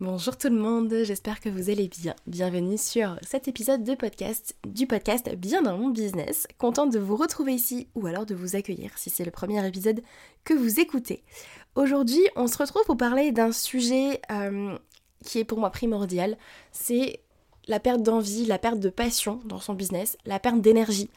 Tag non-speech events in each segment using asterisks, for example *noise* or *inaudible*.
Bonjour tout le monde, j'espère que vous allez bien. Bienvenue sur cet épisode de podcast du podcast Bien dans mon business. Contente de vous retrouver ici ou alors de vous accueillir si c'est le premier épisode que vous écoutez. Aujourd'hui, on se retrouve pour parler d'un sujet euh, qui est pour moi primordial. C'est la perte d'envie, la perte de passion dans son business, la perte d'énergie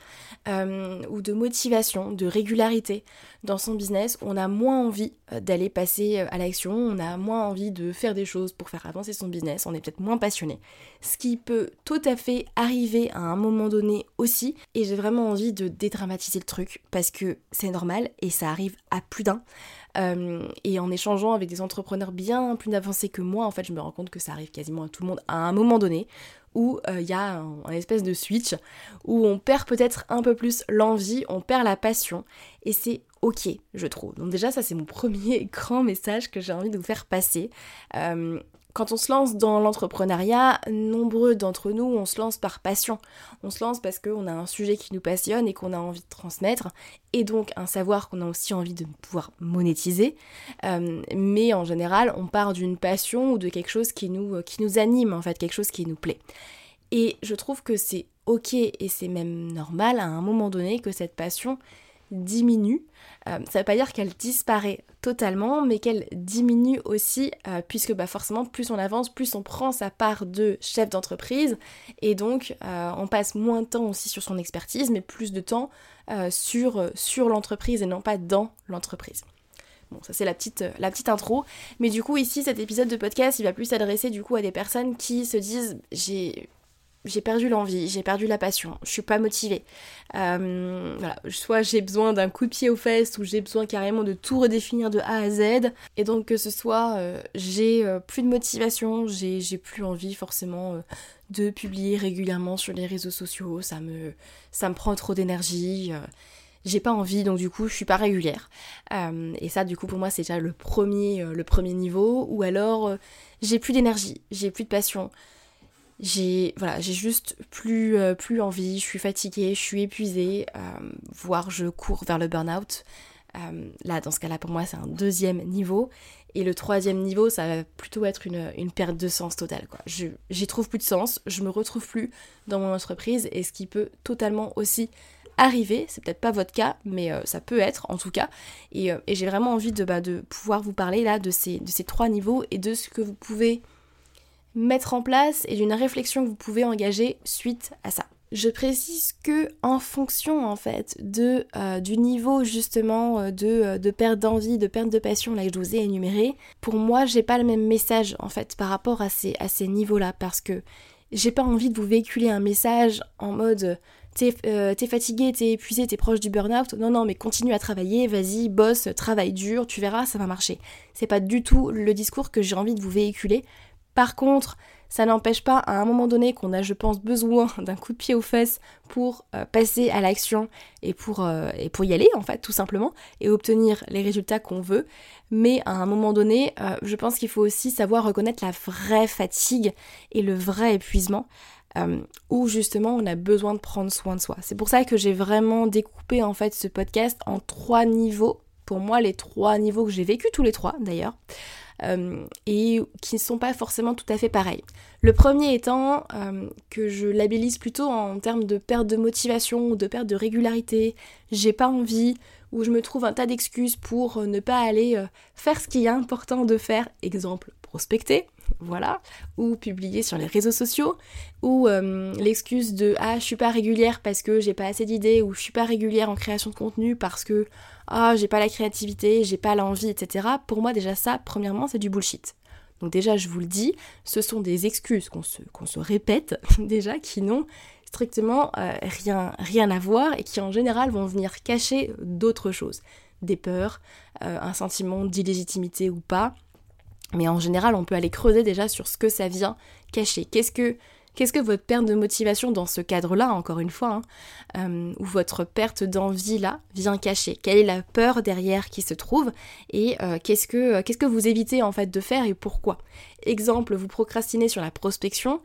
euh, ou de motivation, de régularité dans son business. On a moins envie euh, d'aller passer euh, à l'action, on a moins envie de faire des choses pour faire avancer son business, on est peut-être moins passionné. Ce qui peut tout à fait arriver à un moment donné aussi. Et j'ai vraiment envie de dédramatiser le truc parce que c'est normal et ça arrive à plus d'un. Et en échangeant avec des entrepreneurs bien plus avancés que moi, en fait, je me rends compte que ça arrive quasiment à tout le monde à un moment donné où il y a un, espèce de switch, où on perd peut-être un peu plus l'envie, on perd la passion, et c'est ok, je trouve. Donc déjà, ça c'est mon *laughs* premier grand message que j'ai envie de vous faire passer. Euh, quand on se lance dans l'entrepreneuriat, nombreux d'entre nous, on se lance par passion. On se lance parce qu'on a un sujet qui nous passionne et qu'on a envie de transmettre, et donc un savoir qu'on a aussi envie de pouvoir monétiser. Euh, mais en général, on part d'une passion ou de quelque chose qui nous, qui nous anime, en fait, quelque chose qui nous plaît. Et je trouve que c'est ok et c'est même normal à un moment donné que cette passion diminue. Euh, ça ne veut pas dire qu'elle disparaît totalement, mais qu'elle diminue aussi, euh, puisque bah, forcément, plus on avance, plus on prend sa part de chef d'entreprise, et donc euh, on passe moins de temps aussi sur son expertise, mais plus de temps sur, sur l'entreprise et non pas dans l'entreprise. Bon, ça c'est la petite, la petite intro. Mais du coup, ici, cet épisode de podcast, il va plus s'adresser du coup à des personnes qui se disent j'ai j'ai perdu l'envie, j'ai perdu la passion, je suis pas motivée. Euh, soit j'ai besoin d'un coup de pied aux fesses ou j'ai besoin carrément de tout redéfinir de A à Z. Et donc que ce soit euh, j'ai euh, plus de motivation, j'ai plus envie forcément de publier régulièrement sur les réseaux sociaux, ça me, ça me prend trop d'énergie. j'ai pas envie, donc du coup, je suis pas régulière. et ça, du coup, pour moi, c'est déjà le premier, le premier niveau. Ou alors, j'ai plus d'énergie, j'ai plus de passion, j'ai voilà, j'ai juste plus, euh, plus envie, je suis fatiguée, je suis épuisée, euh, voire je cours vers le burn-out. Euh, là, dans ce cas-là, pour moi, c'est un deuxième niveau. Et le troisième niveau, ça va plutôt être une, une perte de sens totale. Quoi. j'y trouve plus de sens, je me retrouve plus dans mon entreprise, et ce qui peut totalement aussi arriver, c'est peut-être pas votre cas, mais ça peut être en tout cas. Et, et j'ai vraiment envie de, bah, de pouvoir vous parler là de ces, de ces trois niveaux et de ce que vous pouvez mettre en place et d'une réflexion que vous pouvez engager suite à ça. Je précise que en fonction en fait de euh, du niveau justement euh, de, euh, de, perte d'envie, de perte de passion là que je vous ai énuméré, pour moi j'ai pas le même message en fait par rapport à ces, à ces niveaux-là parce que j'ai pas envie de vous véhiculer un message en mode t'es fatigué, t'es épuisé, t'es proche du burn-out. Non, non, mais continue à travailler, vas-y, bosse, travaille dur, tu verras, ça va marcher. C'est pas du tout le discours que j'ai envie de vous véhiculer par contre, ça n'empêche pas à un moment donné qu'on a, je pense, besoin *laughs* d'un coup de pied aux fesses pour euh, passer à l'action et pour, euh, et pour y aller, en fait, tout simplement, et obtenir les résultats qu'on veut. Mais à un moment donné, euh, je pense qu'il faut aussi savoir reconnaître la vraie fatigue et le vrai épuisement. où justement on a besoin de prendre soin de soi. C'est pour ça que j'ai vraiment découpé en fait ce podcast en trois niveaux. Pour moi, les trois niveaux que j'ai vécu tous les trois d'ailleurs. Euh, et qui ne sont pas forcément tout à fait pareils. Le premier étant euh, que je labellise plutôt en termes de perte de motivation ou de perte de régularité, j'ai pas envie, où je me trouve un tas d'excuses pour ne pas aller faire ce qui est important de faire, exemple prospecter, voilà, ou publier sur les réseaux sociaux, ou euh, l'excuse de ah je suis pas régulière parce que j'ai pas assez d'idées, ou je suis pas régulière en création de contenu parce que ah j'ai pas la créativité, j'ai pas l'envie, etc. Pour moi déjà ça, premièrement, c'est du bullshit. Donc déjà je vous le dis, ce sont des excuses qu'on se, répète *laughs* déjà qui n'ont strictement euh, rien, rien à voir et qui en général vont venir cacher d'autres choses. Des peurs, euh, un sentiment d'illégitimité ou pas, mais en général, on peut aller creuser déjà sur ce que ça vient cacher. Qu'est-ce que, qu'est-ce que votre perte de motivation dans ce cadre-là, encore une fois, hein, euh, ou votre perte d'envie là, vient cacher? Quelle est la peur derrière qui se trouve Et euh, qu'est-ce, que, qu'est-ce que vous évitez en fait de faire et pourquoi? Exemple, vous procrastinez sur la prospection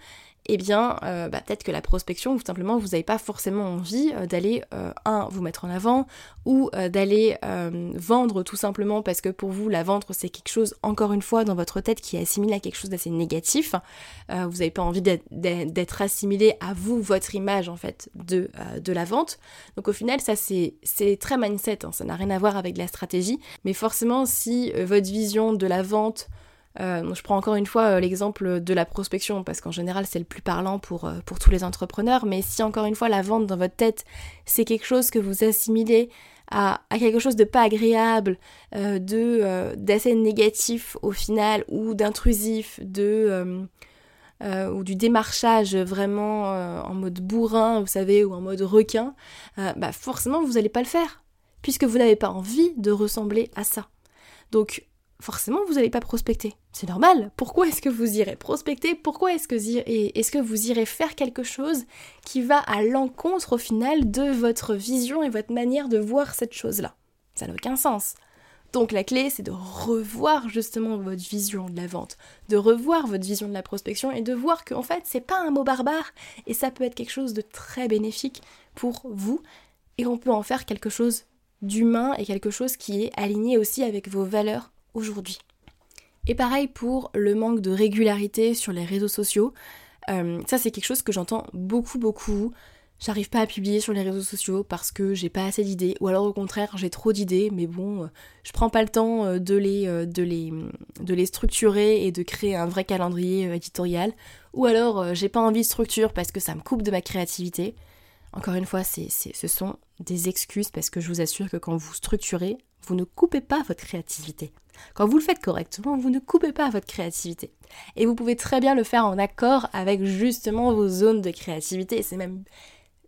eh bien, euh, bah, peut-être que la prospection, tout simplement, vous n'avez pas forcément envie euh, d'aller, euh, un, vous mettre en avant, ou d'aller vendre tout simplement parce que pour vous, la vendre, c'est quelque chose, encore une fois, dans votre tête qui est assimilé à quelque chose d'assez négatif. vous n'avez pas envie d'être assimilé à vous, votre image, en fait, de, de la vente. Donc au final, ça, c'est très mindset, hein, ça n'a rien à voir avec la stratégie. Mais forcément, si votre vision de la vente, euh, je prends encore une fois euh, l'exemple de la prospection parce qu'en général c'est le plus parlant pour, euh, pour tous les entrepreneurs, mais si encore une fois la vente dans votre tête c'est quelque chose que vous assimilez à, à quelque chose de pas agréable, de d'assez négatif au final ou d'intrusif, de ou du démarchage vraiment en mode bourrin, vous savez, ou en mode requin, bah forcément vous n'allez pas le faire puisque vous n'avez pas envie de ressembler à ça. Donc forcément vous n'allez pas prospecter. C'est normal. Pourquoi est-ce que vous irez prospecter? Pourquoi est-ce que, que vous irez faire quelque chose qui va à l'encontre au final de votre vision et votre manière de voir cette chose-là? Ça n'a aucun sens. Donc la clé, c'est de revoir justement votre vision de la vente, de revoir votre vision de la prospection et de voir qu'en fait, c'est pas un mot barbare et ça peut être quelque chose de très bénéfique pour vous et on peut en faire quelque chose d'humain et quelque chose qui est aligné aussi avec vos valeurs aujourd'hui. Et pareil pour le manque de régularité sur les réseaux sociaux. Euh, ça c'est quelque chose que j'entends beaucoup beaucoup. J'arrive pas à publier sur les réseaux sociaux parce que j'ai pas assez d'idées, ou alors au contraire j'ai trop d'idées, mais bon, euh, je prends pas le temps euh, de les, de, les, de les structurer et de créer un vrai calendrier éditorial, ou alors j'ai pas envie de structure parce que ça me coupe de ma créativité. Encore une fois, ce sont des excuses parce que je vous assure que quand vous structurez, vous ne coupez pas votre créativité. Quand vous le faites correctement, vous ne coupez pas votre créativité. Et vous pouvez très bien le faire en accord avec justement vos zones de créativité. C'est même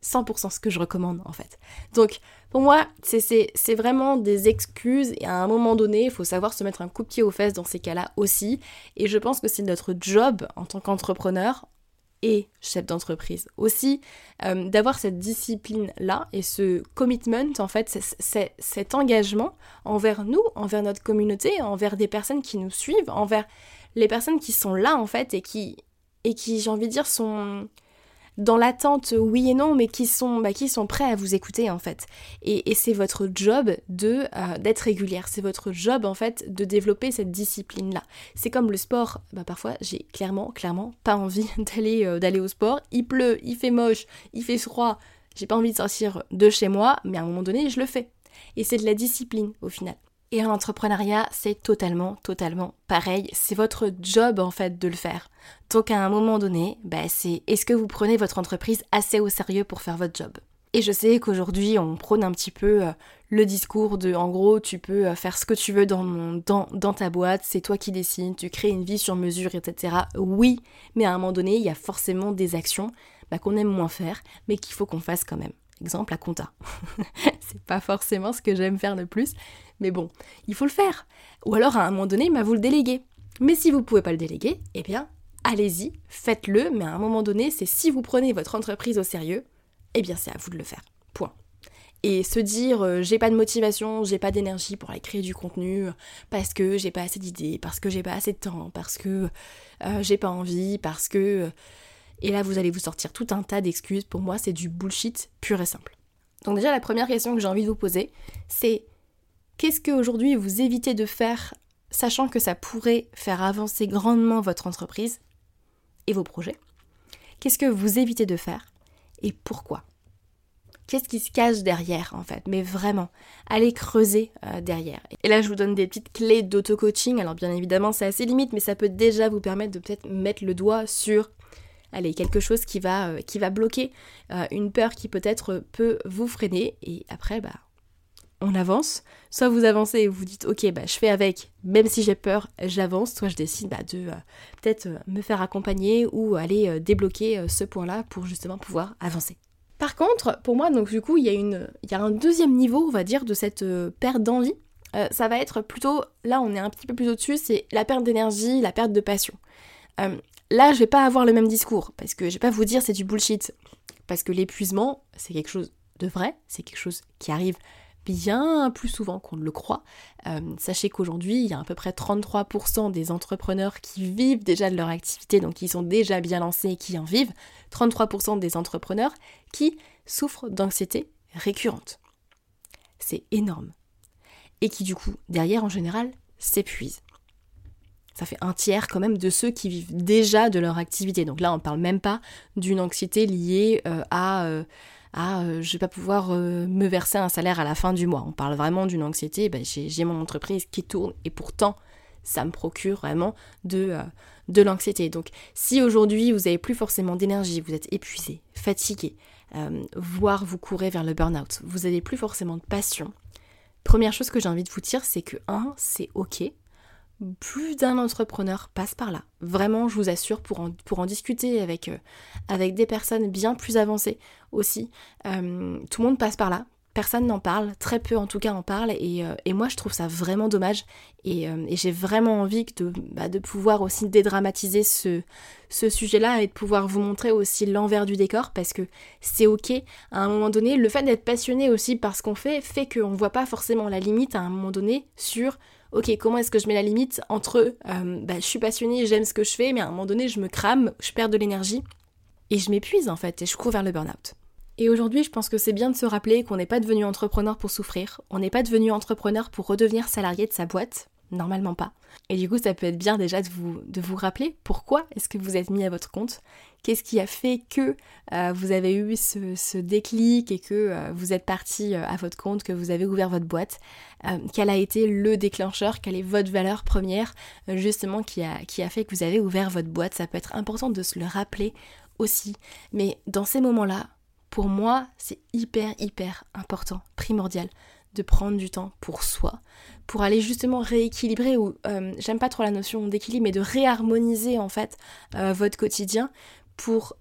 100% ce que je recommande en fait. Donc pour moi, c'est vraiment des excuses et à un moment donné, il faut savoir se mettre un coup de pied aux fesses dans ces cas-là aussi. Et je pense que c'est notre job en tant qu'entrepreneur, chef d'entreprise. Aussi, euh, d'avoir cette discipline-là et ce commitment, en fait, c'est cet engagement envers nous, envers notre communauté, envers des personnes qui nous suivent, envers les personnes qui sont là, en fait, et qui, et qui j'ai envie de dire, sont dans l'attente, oui et non, mais qui sont, bah, qui sont prêts à vous écouter en fait. Et, c'est votre job de euh, d'être régulière, c'est votre job en fait de développer cette discipline-là. C'est comme le sport, bah, parfois j'ai clairement, clairement pas envie *laughs* d'aller euh, d'aller au sport. Il pleut, il fait moche, il fait froid, j'ai pas envie de sortir de chez moi, mais à un moment donné, je le fais. Et c'est de la discipline au final. Et en entrepreneuriat, c'est totalement, totalement pareil. C'est votre job en fait de le faire. Donc à un moment donné, bah, c'est est-ce que vous prenez votre entreprise assez au sérieux pour faire votre job? Et je sais qu'aujourd'hui, on prône un petit peu euh, le discours de, en gros, tu peux euh, faire ce que tu veux dans, dans, dans ta boîte, c'est toi qui décides, tu crées une vie sur mesure, etc. Oui, mais à un moment donné, il y a forcément des actions bah, qu'on aime moins faire, mais qu'il faut qu'on fasse quand même. Exemple, la compta. *laughs* c'est pas forcément ce que j'aime faire le plus, mais bon, il faut le faire. Ou alors à un moment donné, bah, vous le déléguez. Mais si vous ne pouvez pas le déléguer, eh bien, allez-y, faites-le, mais à un moment donné, c'est si vous prenez votre entreprise au sérieux, eh bien c'est à vous de le faire. Point. Et se dire euh, j'ai pas de motivation, j'ai pas d'énergie pour aller créer du contenu parce que j'ai pas assez d'idées, parce que j'ai pas assez de temps, parce que euh, j'ai pas envie, parce que et là vous allez vous sortir tout un tas d'excuses. Pour moi, c'est du bullshit pur et simple. Donc déjà la première question que j'ai envie de vous poser, c'est Qu'est-ce qu'aujourd'hui vous évitez de faire, sachant que ça pourrait faire avancer grandement votre entreprise et vos projets? Qu'est-ce que vous évitez de faire et pourquoi? Qu'est-ce qui se cache derrière en fait? Mais vraiment, allez creuser euh, derrière. Et là, je vous donne des petites clés d'auto-coaching. Alors bien évidemment, c'est assez limite, mais ça peut déjà vous permettre de peut-être mettre le doigt sur quelque chose qui va, euh, qui va bloquer, euh, une peur qui peut-être peut vous freiner. Et après, bah, on avance. Soit vous avancez et vous dites, ok, bah, je fais avec, même si j'ai peur, j'avance. Soit je décide bah, de peut-être me faire accompagner ou aller débloquer ce point-là pour justement pouvoir avancer. Par contre, pour moi, donc du coup, il y, a il y a un deuxième niveau, on va dire, de cette euh, perte d'envie. Euh, ça va être plutôt, là on est un petit peu plus au-dessus, c'est la perte d'énergie, la perte de passion. Euh, là, je vais pas avoir le même discours, parce que je vais pas vous dire c'est du bullshit. Parce que l'épuisement, c'est quelque chose de vrai, c'est quelque chose qui arrive bien plus souvent qu'on ne le croit. Euh, sachez qu'aujourd'hui, il y a à peu près 33% des entrepreneurs qui vivent déjà de leur activité, donc qui sont déjà bien lancés et qui en vivent. 33% des entrepreneurs qui souffrent d'anxiété récurrente. C'est énorme. Et qui du coup, derrière en général, s'épuisent. Ça fait un tiers quand même de ceux qui vivent déjà de leur activité. Donc là, on ne parle même pas d'une anxiété liée euh, à... Euh, ah, euh, je vais pas pouvoir euh, me verser un salaire à la fin du mois. On parle vraiment d'une anxiété, ben, j'ai mon entreprise qui tourne et pourtant ça me procure vraiment de, euh, de l'anxiété. Donc si aujourd'hui vous avez plus forcément d'énergie, vous êtes épuisé, fatigué, voire vous courez vers le burn-out, vous n'avez plus forcément de passion, première chose que j'ai envie de vous dire, c'est que un, c'est ok, plus d'un entrepreneur passe par là. Vraiment, je vous assure, pour en, discuter avec, euh, avec des personnes bien plus avancées aussi. Euh, tout le monde passe par là. Personne n'en parle, très peu en tout cas en parle, et, euh, moi je trouve ça vraiment dommage. Et, j'ai vraiment envie de, bah, de pouvoir aussi dédramatiser ce, ce sujet-là et de pouvoir vous montrer aussi l'envers du décor, parce que c'est ok à un moment donné. Le fait d'être passionné aussi par ce qu'on fait fait qu'on ne voit pas forcément la limite à un moment donné sur ok, comment est-ce que je mets la limite entre euh, bah, je suis passionnée, j'aime ce que je fais, mais à un moment donné, je me crame, je perds de l'énergie et je m'épuise en fait et je cours vers le burn-out. Et aujourd'hui, je pense que c'est bien de se rappeler qu'on n'est pas devenu entrepreneur pour souffrir, on n'est pas devenu entrepreneur pour redevenir salarié de sa boîte, normalement pas. Et du coup, ça peut être bien déjà de vous, rappeler pourquoi est-ce que vous êtes mis à votre compte, qu'est-ce qui a fait que euh, vous avez eu ce, déclic et que euh, vous êtes parti euh, à votre compte, que vous avez ouvert votre boîte, quel a été le déclencheur, quelle est votre valeur première justement qui a fait que vous avez ouvert votre boîte? Ça peut être important de se le rappeler aussi. Mais dans ces moments-là, pour moi, c'est hyper, hyper important, primordial de prendre du temps pour soi, pour aller justement rééquilibrer, ou euh, j'aime pas trop la notion d'équilibre, mais de réharmoniser en fait euh, votre quotidien pour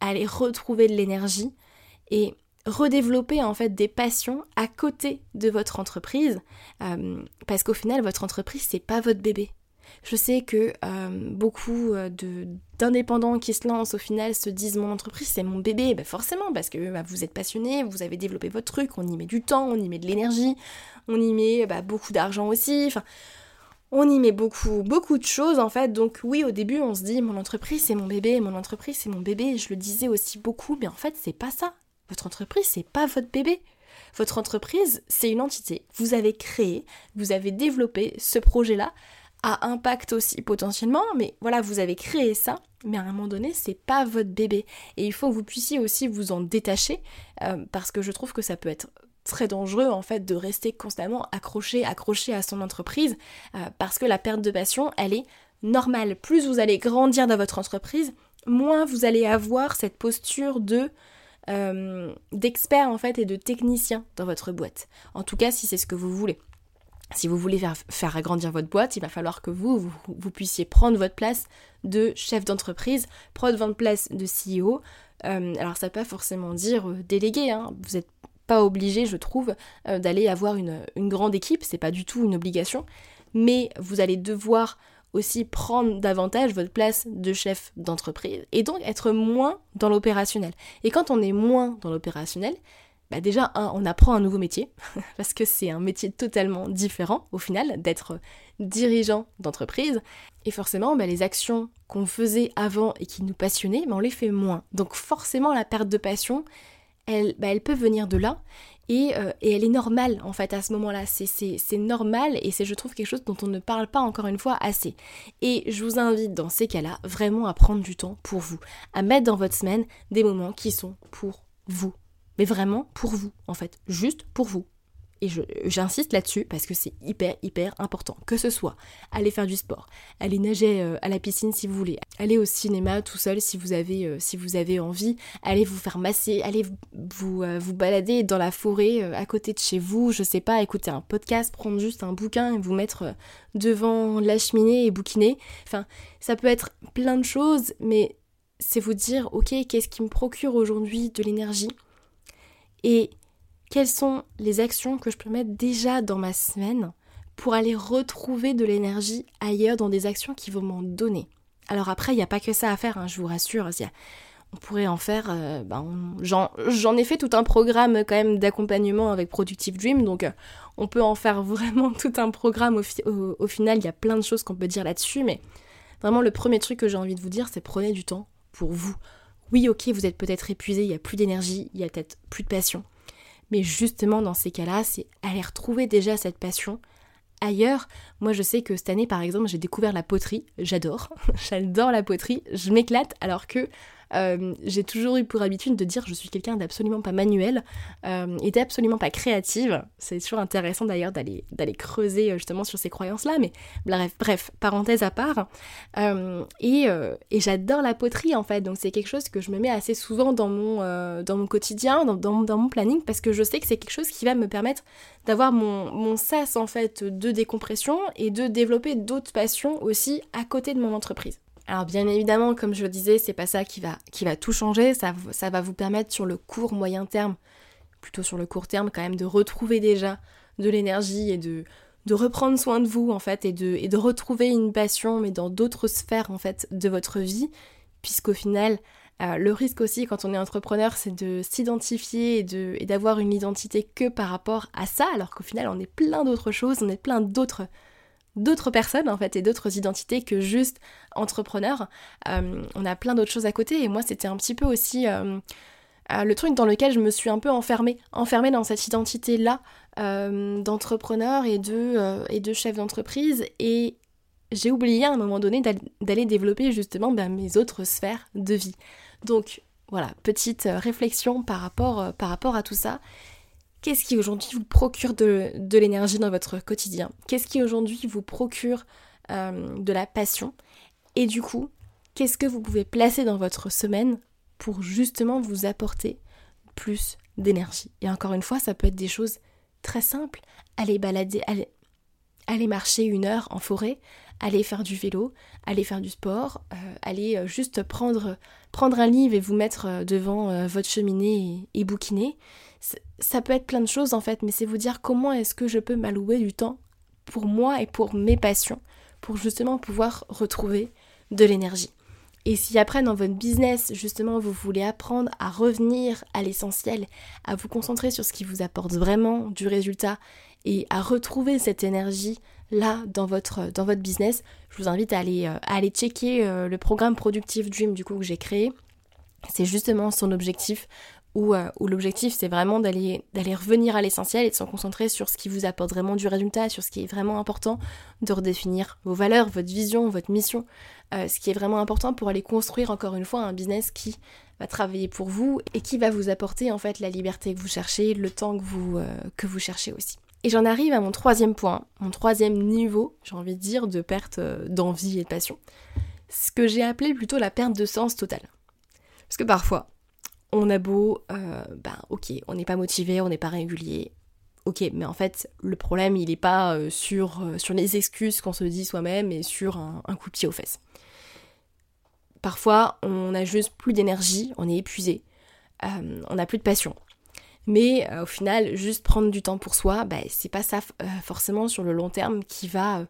aller retrouver de l'énergie et redévelopper en fait des passions à côté de votre entreprise, euh, parce qu'au final votre entreprise c'est pas votre bébé, je sais que euh, beaucoup euh, d'indépendants qui se lancent au final se disent mon entreprise c'est mon bébé, ben forcément parce que bah, vous êtes passionné, vous avez développé votre truc, on y met du temps, on y met de l'énergie, on y met bah, beaucoup d'argent aussi, on y met beaucoup, beaucoup de choses en fait. Donc oui, au début, on se dit mon entreprise c'est mon bébé, mon entreprise c'est mon bébé. Je le disais aussi beaucoup, mais en fait, c'est pas ça. Votre entreprise, c'est pas votre bébé. Votre entreprise, c'est une entité. Vous avez créé, vous avez développé ce projet-là à impact aussi potentiellement, mais voilà, vous avez créé ça, mais à un moment donné, c'est pas votre bébé. Et il faut que vous puissiez aussi vous en détacher, euh, parce que je trouve que ça peut être très dangereux en fait de rester constamment accroché, accroché à son entreprise, euh, parce que la perte de passion, elle est normale. Plus vous allez grandir dans votre entreprise, moins vous allez avoir cette posture de euh, d'expert en fait et de technicien dans votre boîte. En tout cas, si c'est ce que vous voulez. Si vous voulez faire, agrandir votre boîte, il va falloir que vous, vous, puissiez prendre votre place de chef d'entreprise, prendre votre place de CEO. Euh, alors ça ne pas forcément dire euh, délégué, hein. vous n'êtes pas obligé, je trouve, euh, d'aller avoir une, une, grande équipe, c'est pas du tout une obligation, mais vous allez devoir aussi prendre davantage votre place de chef d'entreprise et donc être moins dans l'opérationnel. Et quand on est moins dans l'opérationnel, bah déjà, on apprend un nouveau métier, *laughs* parce que c'est un métier totalement différent au final d'être dirigeant d'entreprise. Et forcément, bah, les actions qu'on faisait avant et qui nous passionnaient, bah, on les fait moins. Donc forcément, la perte de passion, elle, bah, elle peut venir de là. Et, euh, et, elle est normale en fait à ce moment-là. C'est normal et c'est je trouve quelque chose dont on ne parle pas encore une fois assez. Et je vous invite dans ces cas-là vraiment à prendre du temps pour vous, à mettre dans votre semaine des moments qui sont pour vous Mais vraiment pour vous, en fait. Juste pour vous. Et j'insiste là-dessus parce que c'est hyper, hyper important. Que ce soit aller faire du sport, aller nager euh, à la piscine si vous voulez, aller au cinéma tout seul si vous avez, euh, envie, aller vous faire masser, aller vous, euh, balader dans la forêt à côté de chez vous, je sais pas, écouter un podcast, prendre juste un bouquin et vous mettre devant la cheminée et bouquiner. Enfin, ça peut être plein de choses, mais c'est vous dire, ok, qu'est-ce qui me procure aujourd'hui de l'énergie? Et quelles sont les actions que je peux mettre déjà dans ma semaine pour aller retrouver de l'énergie ailleurs dans des actions qui vont m'en donner? Alors après, il n'y a pas que ça à faire, hein, je vous rassure. On pourrait en faire... Euh, ben, J'en ai fait tout un programme quand même d'accompagnement avec Productive Dream, donc euh, on peut en faire *laughs* vraiment tout un programme au, au final. Il y a plein de choses qu'on peut dire là-dessus, mais vraiment le premier truc que j'ai envie de vous dire, c'est prenez du temps pour vous. Oui, ok, vous êtes peut-être épuisé, il n'y a plus d'énergie, il y a peut-être plus de passion. Mais justement, dans ces cas-là, c'est aller retrouver déjà cette passion ailleurs. Moi, je sais que cette année, par exemple, j'ai découvert la poterie. J'adore. *laughs* J'adore la poterie. Je m'éclate alors que euh, j'ai toujours eu pour habitude de dire je suis quelqu'un d'absolument pas manuel euh, et d'absolument pas créative. C'est toujours intéressant d'ailleurs d'aller, d'aller creuser euh, justement sur ces croyances-là, mais bref, parenthèse à part. et, et j'adore la poterie en fait, donc c'est quelque chose que je me mets assez souvent dans mon, dans mon quotidien, dans, dans, mon planning, parce que je sais que c'est quelque chose qui va me permettre d'avoir mon, mon sas en fait de décompression et de développer d'autres passions aussi à côté de mon entreprise. Alors bien évidemment, comme je le disais, c'est pas ça qui va, tout changer, ça, va vous permettre sur le court moyen terme, plutôt sur le court terme quand même, de retrouver déjà de l'énergie et de, de reprendre soin de vous en fait et de, et de retrouver une passion mais dans d'autres sphères en fait de votre vie, puisqu'au final, euh, le risque aussi quand on est entrepreneur, c'est de s'identifier et d'avoir une identité que par rapport à ça, alors qu'au final on est plein d'autres choses, on est plein d'autres d'autres personnes en fait et d'autres identités que juste entrepreneur. Euh, on a plein d'autres choses à côté et moi c'était un petit peu aussi euh, euh, le truc dans lequel je me suis un peu enfermée, enfermée dans cette identité là d'entrepreneur et de, et de chef d'entreprise et j'ai oublié à un moment donné d'aller développer justement ben, mes autres sphères de vie. Donc voilà, petite réflexion par rapport, par rapport à tout ça. Qu'est-ce qui aujourd'hui vous procure de, l'énergie dans votre quotidien? Qu'est-ce qui aujourd'hui vous procure euh, de la passion? Et du coup, qu'est-ce que vous pouvez placer dans votre semaine pour justement vous apporter plus d'énergie? Et encore une fois, ça peut être des choses très simples. Aller balader, aller, aller marcher une heure en forêt, aller faire du vélo, aller faire du sport, euh, aller euh, juste prendre, prendre un livre et vous mettre devant votre cheminée et bouquiner ça peut être plein de choses en fait, mais c'est vous dire comment est-ce que je peux m'allouer du temps pour moi et pour mes passions, pour justement pouvoir retrouver de l'énergie. Et si après dans votre business, justement, vous voulez apprendre à revenir à l'essentiel, à vous concentrer sur ce qui vous apporte vraiment du résultat et à retrouver cette énergie là dans votre, dans votre business, je vous invite à aller, euh, à aller checker euh, le programme Productive Dream du coup que j'ai créé. C'est justement son objectif euh, où, l'objectif c'est vraiment d'aller revenir à l'essentiel et de se concentrer sur ce qui vous apporte vraiment du résultat, sur ce qui est vraiment important, de redéfinir vos valeurs, votre vision, votre mission, euh, ce qui est vraiment important pour aller construire encore une fois un business qui va travailler pour vous et qui va vous apporter en fait la liberté que vous cherchez, le temps que vous, euh, que vous cherchez aussi. Et j'en arrive à mon troisième point, mon troisième niveau, j'ai envie de dire, de perte d'envie et de passion. Ce que j'ai appelé plutôt la perte de sens totale. Parce que parfois, on a beau, euh, ben ok, on n'est pas motivé, on n'est pas régulier, ok, mais en fait, le problème, il n'est pas euh, sur, euh, sur les excuses qu'on se dit soi-même et sur un, coup de pied aux fesses. Parfois, on a juste plus d'énergie, on est épuisé, on n'a plus de passion. Mais au final, juste prendre du temps pour soi, ben, c'est pas ça forcément sur le long terme qui va,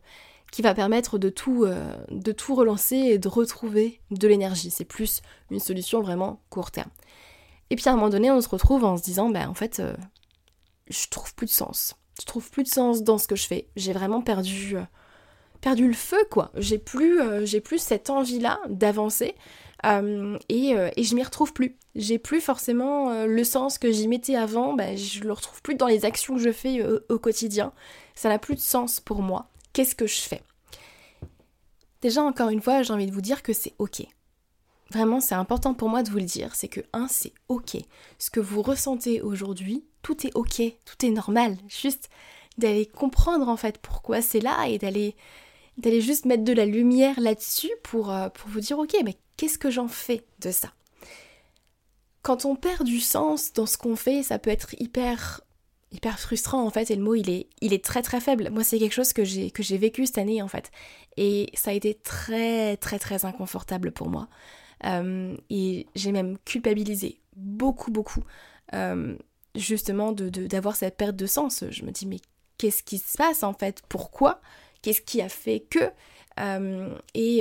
qui va permettre de tout, de tout relancer et de retrouver de l'énergie. C'est plus une solution vraiment court terme. Et puis à un moment donné, on se retrouve en se disant, bah en fait, euh, je trouve plus de sens. Je trouve plus de sens dans ce que je fais. J'ai vraiment perdu, euh, perdu le feu, quoi. J'ai plus, euh, j'ai plus cette envie-là d'avancer. Et, et, je m'y retrouve plus. J'ai plus forcément le sens que j'y mettais avant, bah, je le retrouve plus dans les actions que je fais au quotidien. Ça n'a plus de sens pour moi. Qu'est-ce que je fais? Déjà, encore une fois, j'ai envie de vous dire que c'est ok. vraiment c'est important pour moi de vous le dire, c'est que un, c'est ok. Ce que vous ressentez aujourd'hui, tout est ok, tout est normal. Juste d'aller comprendre en fait pourquoi c'est là et d'aller d'aller juste mettre de la lumière là-dessus pour, euh, pour vous dire ok mais qu'est-ce que j'en fais de ça? Quand on perd du sens dans ce qu'on fait, ça peut être hyper hyper frustrant en fait et le mot il est très très faible. Moi c'est quelque chose que j'ai que j'ai vécu cette année en fait. Et ça a été très très très inconfortable pour moi. Euh, et j'ai même culpabilisé beaucoup beaucoup euh, justement de d'avoir cette perte de sens. Je me dis mais qu'est-ce qui se passe en fait? Pourquoi? Qu'est-ce qui a fait que? Euh, et,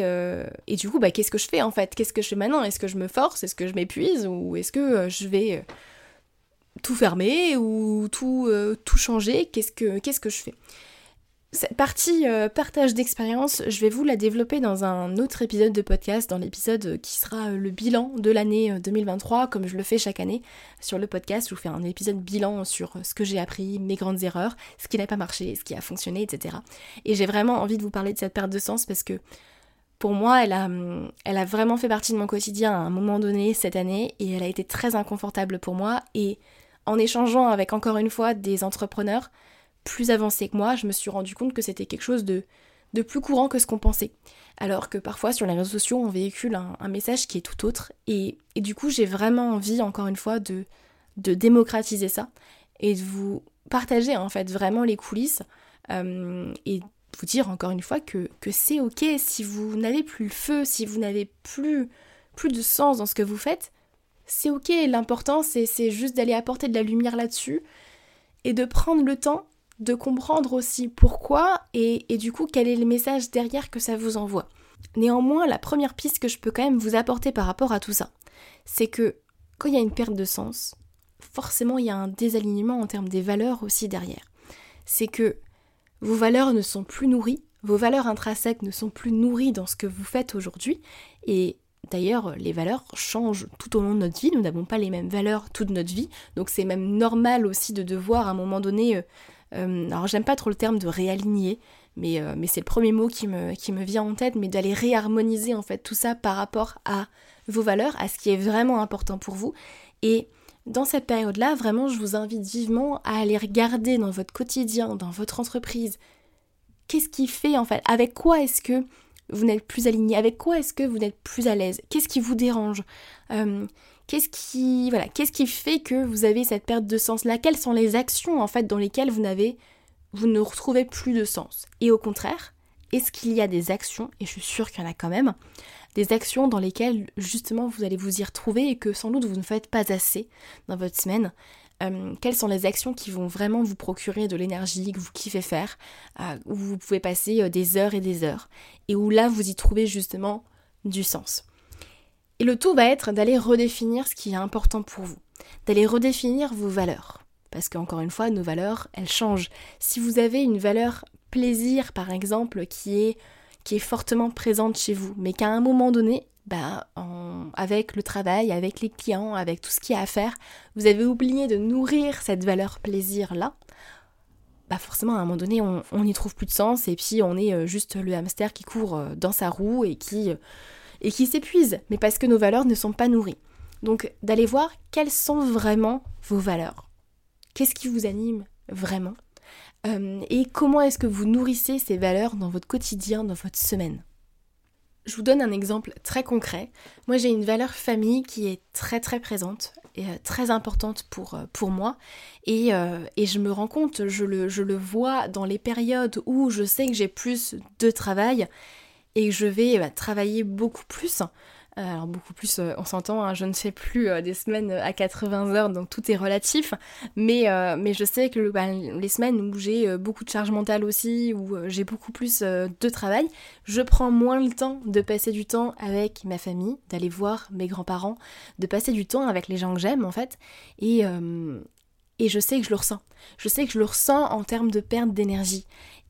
et, du coup, bah, qu'est-ce que je fais en fait? Qu'est-ce que je fais maintenant? Est-ce que je me force? Est-ce que je m'épuise? Ou est-ce que je vais tout fermer ou tout, euh, tout changer, qu'est-ce que, qu'est-ce que je fais? Cette partie euh, partage d'expérience, je vais vous la développer dans un autre épisode de podcast, dans l'épisode qui sera euh, le bilan de l'année 2023, comme je le fais chaque année sur le podcast. Je vous fais un épisode bilan sur ce que j'ai appris, mes grandes erreurs, ce qui n'a pas marché, ce qui a fonctionné, etc. Et j'ai vraiment envie de vous parler de cette perte de sens parce que pour moi, elle a vraiment fait partie de mon quotidien à un moment donné cette année et elle a été très inconfortable pour moi et en échangeant avec encore une fois des entrepreneurs plus avancés que moi, je me suis rendu compte que c'était quelque chose de, de plus courant que ce qu'on pensait. Alors que parfois sur les réseaux sociaux, on véhicule un, message qui est tout autre. Et, du coup, j'ai vraiment envie, encore une fois, de, de démocratiser ça et de vous partager en fait vraiment les coulisses euh, et vous dire encore une fois que, que c'est ok si vous n'avez plus le feu, si vous n'avez plus, plus de sens dans ce que vous faites, c'est ok, l'important c'est juste d'aller apporter de la lumière là-dessus et de prendre le temps de comprendre aussi pourquoi et, du coup quel est le message derrière que ça vous envoie. Néanmoins, la première piste que je peux quand même vous apporter par rapport à tout ça, c'est que quand il y a une perte de sens, forcément il y a un désalignement en termes des valeurs aussi derrière. C'est que vos valeurs ne sont plus nourries, vos valeurs intrinsèques ne sont plus nourries dans ce que vous faites aujourd'hui, et D'ailleurs, les valeurs changent tout au long de notre vie. Nous n'avons pas les mêmes valeurs toute notre vie. Donc c'est même normal aussi de devoir à un moment donné... Euh, alors j'aime pas trop le terme de réaligner, mais, euh, mais c'est le premier mot qui me, qui me vient en tête, mais d'aller réharmoniser en fait tout ça par rapport à vos valeurs, à ce qui est vraiment important pour vous. Et dans cette période-là, vraiment, je vous invite vivement à aller regarder dans votre quotidien, dans votre entreprise, qu'est-ce qui fait en fait, avec quoi est-ce que vous n'êtes plus aligné Avec quoi est-ce que vous n'êtes plus à l'aise Qu'est-ce qui vous dérange euh, Qu'est-ce qui fait que vous avez cette perte de sens? Là Quelles sont les actions en fait dans lesquelles vous n'avez vous ne retrouvez plus de sens? Et au contraire, est-ce qu'il y a des actions et je suis sûre qu'il y en a quand même des actions dans lesquelles justement vous allez vous y retrouver et que sans doute vous ne faites pas assez dans votre semaine? Euh, quelles sont les actions qui vont vraiment vous procurer de l'énergie, que vous kiffez faire, euh, où vous pouvez passer euh, des heures et des heures, et où là vous y trouvez justement du sens? Et le tout va être d'aller redéfinir ce qui est important pour vous, d'aller redéfinir vos valeurs. Parce qu'encore une fois, nos valeurs, elles changent. Si vous avez une valeur plaisir, par exemple, qui est, qui est fortement présente chez vous, mais qu'à un moment donné, bah, avec le travail, avec les clients, avec tout ce qu'il y a à faire, vous avez oublié de nourrir cette valeur plaisir-là, bah forcément à un moment donné on n'y trouve plus de sens et puis on est euh, juste le hamster qui court euh, dans sa roue et qui, euh, et qui s'épuise, mais parce que nos valeurs ne sont pas nourries. Donc d'aller voir quelles sont vraiment vos valeurs. Qu'est-ce qui vous anime vraiment Et comment est-ce que vous nourrissez ces valeurs dans votre quotidien, dans votre semaine? Je vous donne un exemple très concret. Moi, j'ai une valeur famille qui est très très présente et euh, très importante pour, euh, moi. Et, euh, et, je me rends compte, je le, je le vois dans les périodes où je sais que j'ai plus de travail et je vais bah, travailler beaucoup plus. Euh, alors beaucoup plus, euh, on s'entend, hein, je ne sais plus euh, des semaines à 80 heures, donc tout est relatif. Mais, je sais que bah, les semaines où j'ai beaucoup de charge mentale aussi, où j'ai beaucoup plus de travail, je prends moins le temps de passer du temps avec ma famille, d'aller voir mes grands-parents, de passer du temps avec les gens que j'aime en fait. Et, et je sais que je le ressens. Je sais que je le ressens en termes de perte d'énergie.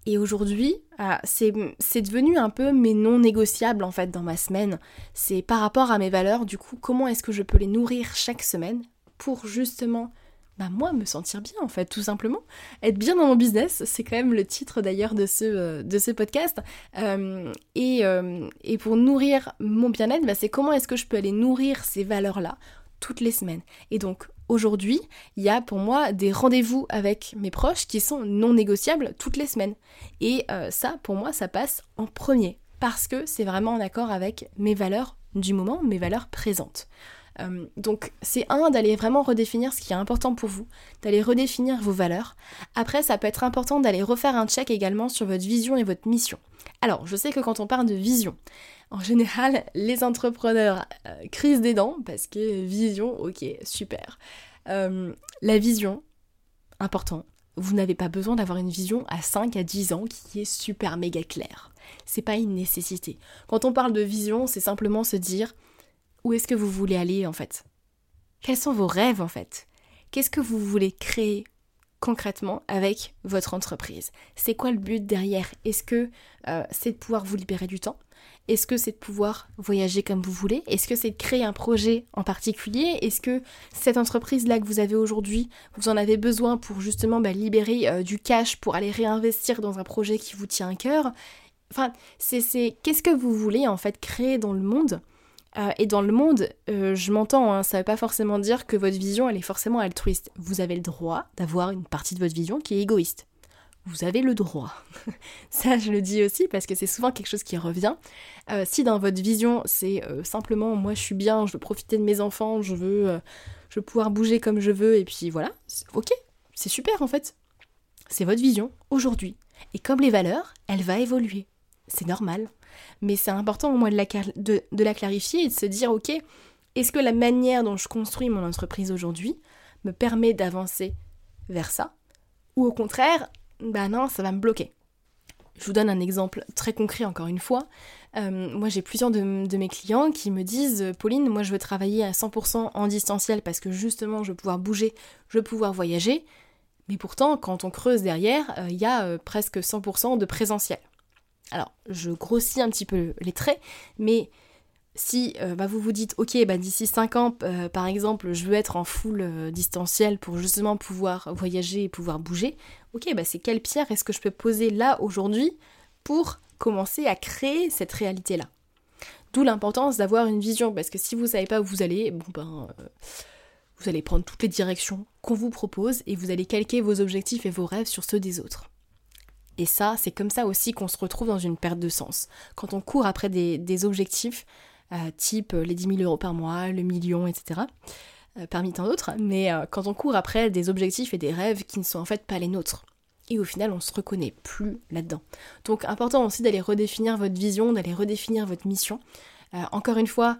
Et aujourd'hui, ah, c'est devenu un peu mes non négociables en fait dans ma semaine. C'est par rapport à mes valeurs, du coup, comment est-ce que je peux les nourrir chaque semaine pour justement bah moi me sentir bien en fait tout simplement. Être bien dans mon business c'est quand même le titre d'ailleurs de ce, euh, podcast. Euh, et, euh, et, pour nourrir mon bien-être bah, c'est comment est-ce que je peux aller nourrir ces valeurs là toutes les semaines. Et donc aujourd'hui il y a pour moi des rendez-vous avec mes proches qui sont non négociables toutes les semaines. Et ça pour moi ça passe en premier. Parce que c'est vraiment en accord avec mes valeurs du moment mes valeurs présentes euh, donc c'est un d'aller vraiment redéfinir ce qui est important pour vous, d'aller redéfinir vos valeurs. Après, ça peut être important d'aller refaire un check également sur votre vision et votre mission. Alors, je sais que quand on parle de vision, en général, les entrepreneurs euh, crisent des dents parce que vision, ok, super. Euh, la vision, important. Vous n'avez pas besoin d'avoir une vision à 5 à 10 ans qui est super méga claire. C'est pas une nécessité. Quand on parle de vision, c'est simplement se dire où est-ce que vous voulez aller en fait? Quels sont vos rêves en fait? Qu'est-ce que vous voulez créer concrètement avec votre entreprise? C'est quoi le but derrière? Est-ce que euh, c'est de pouvoir vous libérer du temps? Est-ce que c'est de pouvoir voyager comme vous voulez? Est-ce que c'est de créer un projet en particulier? Est-ce que cette entreprise-là que vous avez aujourd'hui, vous en avez besoin pour justement bah, libérer euh, du cash pour aller réinvestir dans un projet qui vous tient à cœur? Enfin, c'est qu'est-ce que vous voulez en fait créer dans le monde? Euh, et dans le monde, euh, je m'entends, hein, ça ne veut pas forcément dire que votre vision, elle est forcément altruiste. Vous avez le droit d'avoir une partie de votre vision qui est égoïste. Vous avez le droit. *laughs* ça, je le dis aussi parce que c'est souvent quelque chose qui revient. Euh, si dans votre vision, c'est simplement moi je suis bien, je veux profiter de mes enfants, je veux, je veux pouvoir bouger comme je veux, et puis voilà, ok, c'est super en fait. C'est votre vision aujourd'hui. Et comme les valeurs, elle va évoluer. C'est normal mais c'est important au moins de la, clarifier et de se dire, ok, est-ce que la manière dont je construis mon entreprise aujourd'hui me permet d'avancer vers ça Ou au contraire, bah non, ça va me bloquer? Je vous donne un exemple très concret encore une fois. Euh, moi j'ai plusieurs de, de, mes clients qui me disent Pauline, moi je veux travailler à 100% en distanciel parce que justement je veux pouvoir bouger, je veux pouvoir voyager. Mais pourtant, quand on creuse derrière, euh, il y a euh, presque 100% de présentiel. Alors, je grossis un petit peu les traits, mais si euh, bah, vous vous dites, ok, bah, d'ici 5 ans, euh, par exemple, je veux être en full euh, distanciel pour justement pouvoir voyager et pouvoir bouger, ok, bah, c'est quelle pierre est-ce que je peux poser là aujourd'hui pour commencer à créer cette réalité-là? D'où l'importance d'avoir une vision, parce que si vous ne savez pas où vous allez, ben, vous allez prendre toutes les directions qu'on vous propose et vous allez calquer vos objectifs et vos rêves sur ceux des autres. Et ça, c'est comme ça aussi qu'on se retrouve dans une perte de sens. Quand on court après des, objectifs, euh, type les 10 000 euros par mois, le million, etc., euh, parmi tant d'autres, mais euh, quand on court après des objectifs et des rêves qui ne sont en fait pas les nôtres. Et au final, on se reconnaît plus là-dedans. Donc, important aussi d'aller redéfinir votre vision, d'aller redéfinir votre mission. encore une fois,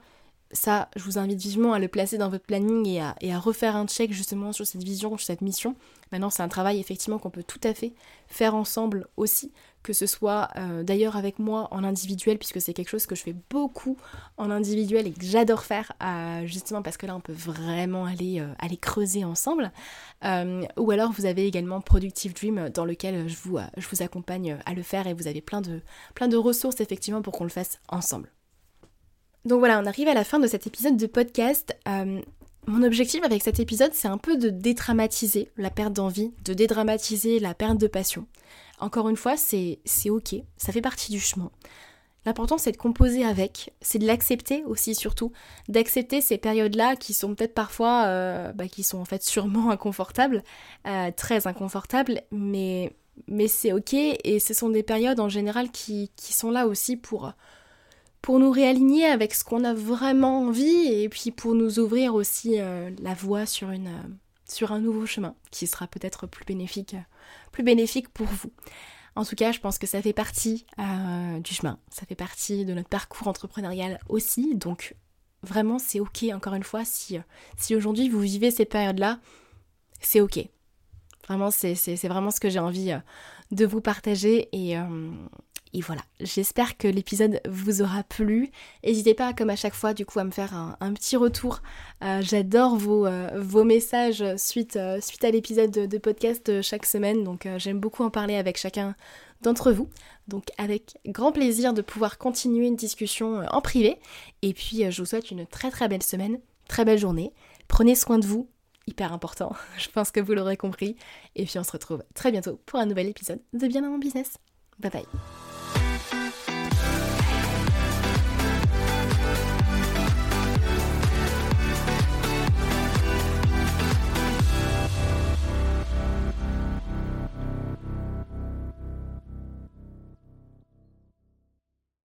ça, je vous invite vivement à le placer dans votre planning et à, refaire un check justement sur cette vision, sur cette mission. Maintenant, c'est un travail effectivement qu'on peut tout à fait faire ensemble aussi, que ce soit euh, d'ailleurs avec moi en individuel, puisque c'est quelque chose que je fais beaucoup en individuel et que j'adore faire, euh, justement parce que là, on peut vraiment aller, euh, aller creuser ensemble. ou alors, vous avez également Productive Dream, dans lequel je vous, je vous accompagne à le faire et vous avez plein de, plein de ressources effectivement pour qu'on le fasse ensemble. Donc voilà, on arrive à la fin de cet épisode de podcast. Mon objectif avec cet épisode, c'est un peu de dédramatiser la perte d'envie, de dédramatiser la perte de passion. Encore une fois, c'est ok, ça fait partie du chemin. L'important, c'est de composer avec, c'est de l'accepter aussi surtout, d'accepter ces périodes-là qui sont peut-être parfois, euh, bah, qui sont en fait sûrement *laughs* inconfortables, euh, très inconfortables, mais, mais c'est ok et ce sont des périodes en général qui, qui sont là aussi pour pour nous réaligner avec ce qu'on a vraiment envie et puis pour nous ouvrir aussi euh, la voie sur, une, euh, sur un nouveau chemin qui sera peut-être plus bénéfique, euh, plus bénéfique pour vous. En tout cas, je pense que ça fait partie du chemin, ça fait partie de notre parcours entrepreneurial aussi, donc vraiment c'est ok encore une fois si, si aujourd'hui vous vivez cette période-là, c'est ok. Vraiment, c'est vraiment ce que j'ai envie de vous partager et, et voilà, j'espère que l'épisode vous aura plu. N'hésitez pas, comme à chaque fois, du coup, à me faire un, petit retour. Euh, j'adore vos, euh, messages suite, euh, suite à l'épisode de, podcast chaque semaine, donc j'aime beaucoup en parler avec chacun d'entre vous. Donc avec grand plaisir de pouvoir continuer une discussion en privé. Et puis je vous souhaite une très très belle semaine, très belle journée. Prenez soin de vous hyper important. *laughs* Je pense que vous l'aurez compris. Et puis on se retrouve très bientôt pour un nouvel épisode de Bien dans mon business. Bye bye.